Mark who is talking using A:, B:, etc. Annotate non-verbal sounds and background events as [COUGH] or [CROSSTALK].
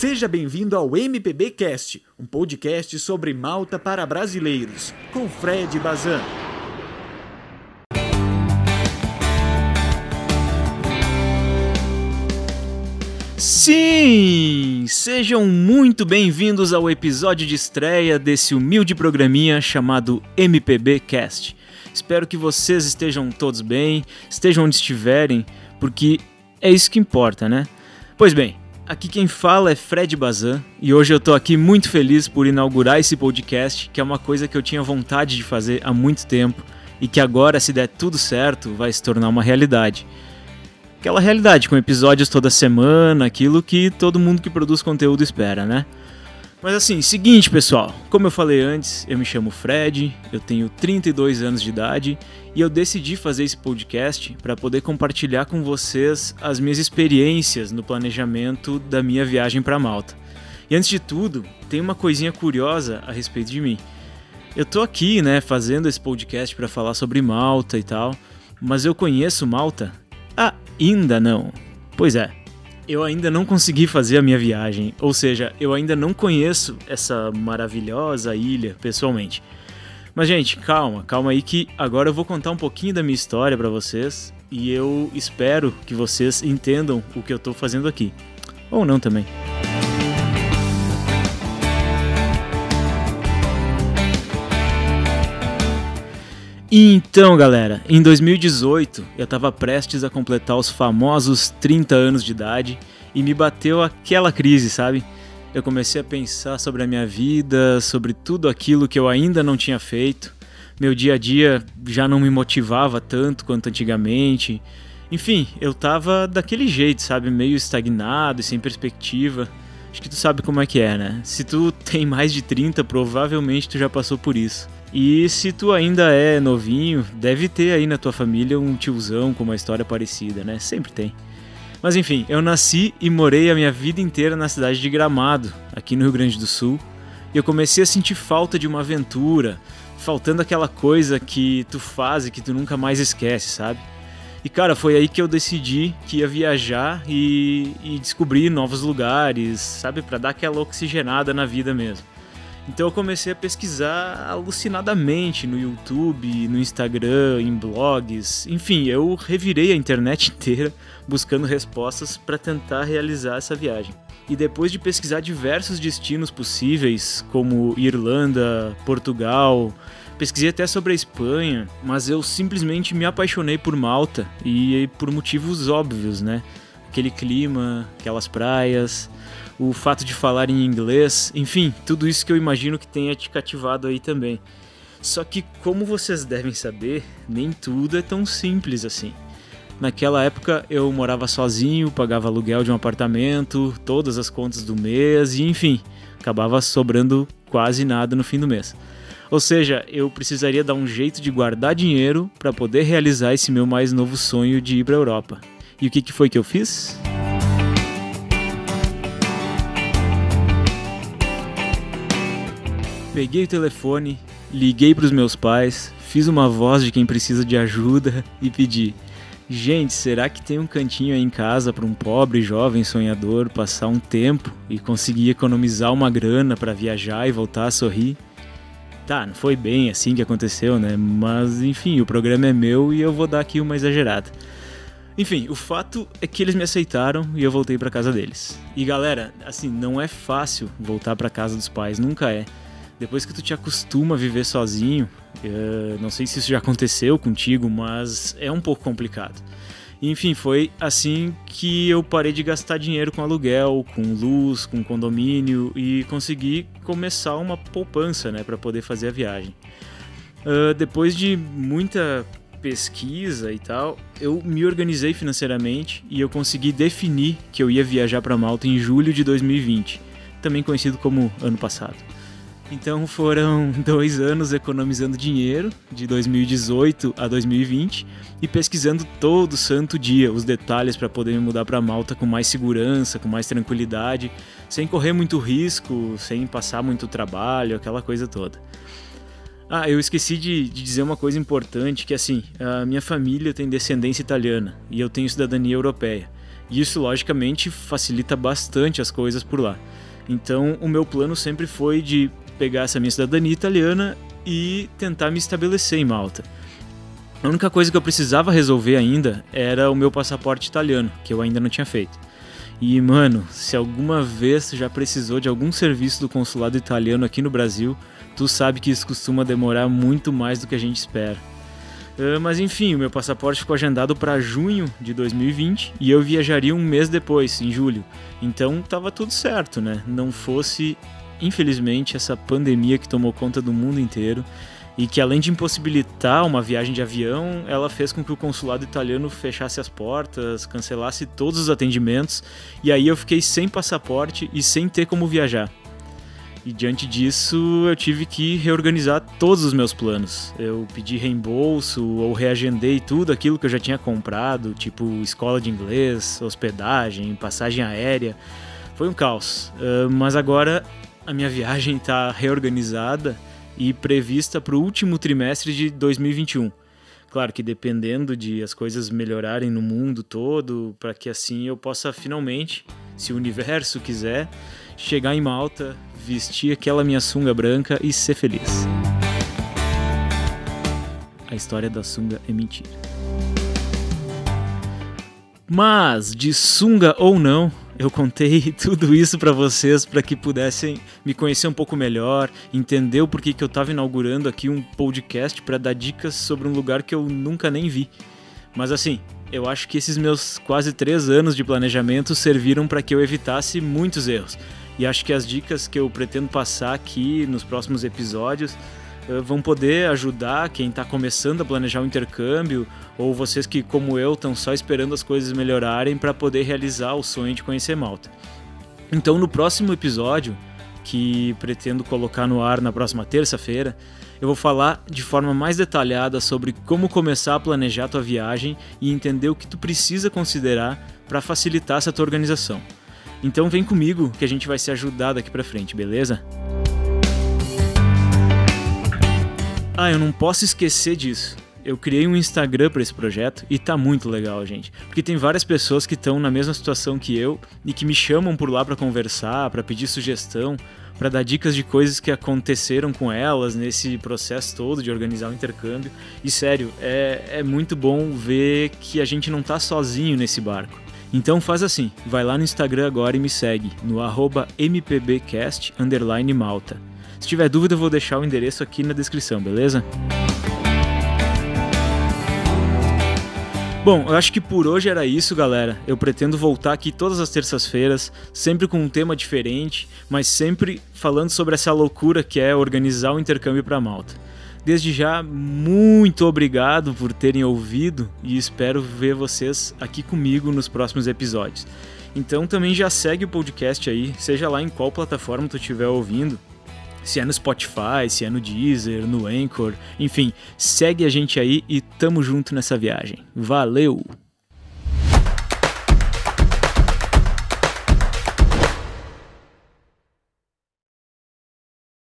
A: Seja bem-vindo ao MPB Cast, um podcast sobre Malta para brasileiros, com Fred Bazan. Sim! Sejam muito bem-vindos ao episódio de estreia desse humilde programinha chamado MPB Cast. Espero que vocês estejam todos bem, estejam onde estiverem, porque é isso que importa, né? Pois bem, aqui quem fala é Fred Bazan e hoje eu tô aqui muito feliz por inaugurar esse podcast, que é uma coisa que eu tinha vontade de fazer há muito tempo e que agora, se der tudo certo, vai se tornar uma realidade. Aquela realidade com episódios toda semana, aquilo que todo mundo que produz conteúdo espera, né? Mas assim, seguinte pessoal, como eu falei antes, eu me chamo Fred, eu tenho 32 anos de idade e eu decidi fazer esse podcast para poder compartilhar com vocês as minhas experiências no planejamento da minha viagem para Malta. E antes de tudo, tem uma coisinha curiosa a respeito de mim. Eu tô aqui, né, fazendo esse podcast para falar sobre Malta e tal, mas eu conheço Malta? Ainda não. Pois é, eu ainda não consegui fazer a minha viagem, ou seja, eu ainda não conheço essa maravilhosa ilha pessoalmente. Mas gente, calma, calma aí que agora eu vou contar um pouquinho da minha história para vocês e eu espero que vocês entendam o que eu tô fazendo aqui. Ou não também. Então, galera, em 2018 eu estava prestes a completar os famosos 30 anos de idade e me bateu aquela crise, sabe? Eu comecei a pensar sobre a minha vida, sobre tudo aquilo que eu ainda não tinha feito. Meu dia a dia já não me motivava tanto quanto antigamente. Enfim, eu tava daquele jeito, sabe? Meio estagnado e sem perspectiva. Acho que tu sabe como é que é, né? Se tu [LAUGHS] tem mais de 30, provavelmente tu já passou por isso. E se tu ainda é novinho, deve ter aí na tua família um tiozão com uma história parecida, né? Sempre tem. Mas enfim, eu nasci e morei a minha vida inteira na cidade de Gramado, aqui no Rio Grande do Sul, e eu comecei a sentir falta de uma aventura, faltando aquela coisa que tu faz e que tu nunca mais esquece, sabe? E cara, foi aí que eu decidi que ia viajar e, e descobrir novos lugares, sabe? para dar aquela oxigenada na vida mesmo. Então eu comecei a pesquisar alucinadamente no YouTube, no Instagram, em blogs, enfim, eu revirei a internet [LAUGHS] inteira buscando respostas para tentar realizar essa viagem. E depois de pesquisar diversos destinos possíveis, como Irlanda, Portugal, pesquisei até sobre a Espanha, mas eu simplesmente me apaixonei por Malta e por motivos óbvios, né? Aquele clima, aquelas praias, o fato de falar em inglês, enfim, tudo isso que eu imagino que tenha te cativado aí também. Só que, como vocês devem saber, nem tudo é tão simples assim. Naquela época eu morava sozinho, pagava aluguel de um apartamento, todas as contas do mês e enfim, acabava sobrando quase nada no fim do mês. Ou seja, eu precisaria dar um jeito de guardar dinheiro para poder realizar esse meu mais novo sonho de ir para a Europa. E o que, que foi que eu fiz? Peguei o telefone, liguei para os meus pais, fiz uma voz de quem precisa de ajuda [LAUGHS] e pedi: Gente, será que tem um cantinho aí em casa para um pobre jovem sonhador passar um tempo e conseguir economizar uma grana para viajar e voltar a sorrir? Tá, não foi bem assim que aconteceu, né? Mas enfim, o programa é meu e eu vou dar aqui uma exagerada. Enfim, o fato é que eles me aceitaram e eu voltei para casa deles. E galera, assim, não é fácil voltar para casa dos pais, nunca é depois que tu te acostuma a viver sozinho, uh, não sei se isso já aconteceu contigo, mas é um pouco complicado. Enfim, foi assim que eu parei de gastar dinheiro com aluguel, com luz, com condomínio e consegui começar uma poupança, né, para poder fazer a viagem. Uh, depois de muita pesquisa e tal, eu me organizei financeiramente e eu consegui definir que eu ia viajar para Malta em julho de 2020, também conhecido como ano passado. Então foram [LAUGHS] dois anos economizando dinheiro, de 2018 a 2020, e pesquisando todo santo dia os detalhes para poder me mudar para Malta com mais segurança, com mais tranquilidade, sem correr muito risco, sem passar muito trabalho, aquela coisa toda. Ah, eu esqueci de, de dizer uma coisa importante, que assim, a minha família tem descendência italiana e eu tenho cidadania europeia. E isso, logicamente, facilita bastante as coisas por lá. Então, o meu plano sempre foi de pegar essa minha cidadania italiana e tentar me estabelecer em Malta. A única coisa que eu precisava resolver ainda era o meu passaporte italiano, que eu ainda não tinha feito. E, mano, se alguma vez já precisou de algum serviço do consulado italiano aqui no Brasil, tu sabe que isso costuma demorar muito mais do que a gente espera. Uh, mas enfim, o meu passaporte ficou agendado para junho de 2020 e eu viajaria um mês depois, em julho. Então tava tudo certo, né? Não fosse, infelizmente, essa pandemia que tomou conta do mundo inteiro e que além de impossibilitar uma viagem de avião, ela fez com que o consulado italiano fechasse as portas, cancelasse todos os atendimentos, e aí eu fiquei sem passaporte e sem ter como viajar. E diante disso, eu tive que reorganizar todos os meus planos. Eu pedi reembolso ou reagendei tudo aquilo que eu já tinha comprado, tipo escola de inglês, hospedagem, passagem aérea. Foi um caos. Uh, mas agora a minha viagem está reorganizada e prevista para o último trimestre de 2021. Claro que dependendo de as coisas melhorarem no mundo todo, para que assim eu possa finalmente, se o universo quiser, chegar em Malta, vestir aquela minha sunga branca e ser feliz. A história da sunga é mentira. Mas, de sunga ou não, eu contei [LAUGHS] tudo isso para vocês para que pudessem me conhecer um pouco melhor, entender o porquê que eu estava inaugurando aqui um podcast para dar dicas sobre um lugar que eu nunca nem vi. Mas assim, eu acho que esses meus quase três anos de planejamento serviram para que eu evitasse muitos erros. E acho que as dicas que eu pretendo passar aqui nos próximos episódios vão poder ajudar quem está começando a planejar o intercâmbio ou vocês que, como eu, estão só esperando as coisas melhorarem para poder realizar o sonho de conhecer Malta. Então, no próximo episódio, que pretendo colocar no ar na próxima terça-feira, eu vou falar de forma mais detalhada sobre como começar a planejar a tua viagem e entender o que tu precisa considerar para facilitar essa tua organização. Então vem comigo que a gente vai se ajudar daqui para frente, beleza? Ah, eu não posso esquecer disso. Eu criei um Instagram para esse projeto e tá muito legal, gente. Porque tem várias pessoas que estão na mesma situação que eu e que me chamam por lá para conversar, para pedir sugestão, para dar dicas de coisas que aconteceram com elas nesse processo todo de organizar o intercâmbio. E sério, é, é muito bom ver que a gente não tá sozinho nesse barco. Então faz assim, vai lá no Instagram agora e me segue no mpbcast_malta. Se tiver dúvida, eu vou deixar o endereço aqui na descrição, beleza? Bom, eu acho que por hoje era isso, galera. Eu pretendo voltar aqui todas as terças-feiras, sempre com um tema diferente, mas sempre falando sobre essa loucura que é organizar o intercâmbio para Malta. Desde já, muito obrigado por terem ouvido e espero ver vocês aqui comigo nos próximos episódios. Então também já segue o podcast aí, seja lá em qual plataforma tu estiver ouvindo, se é no Spotify, se é no Deezer, no Anchor, enfim, segue a gente aí e tamo junto nessa viagem. Valeu!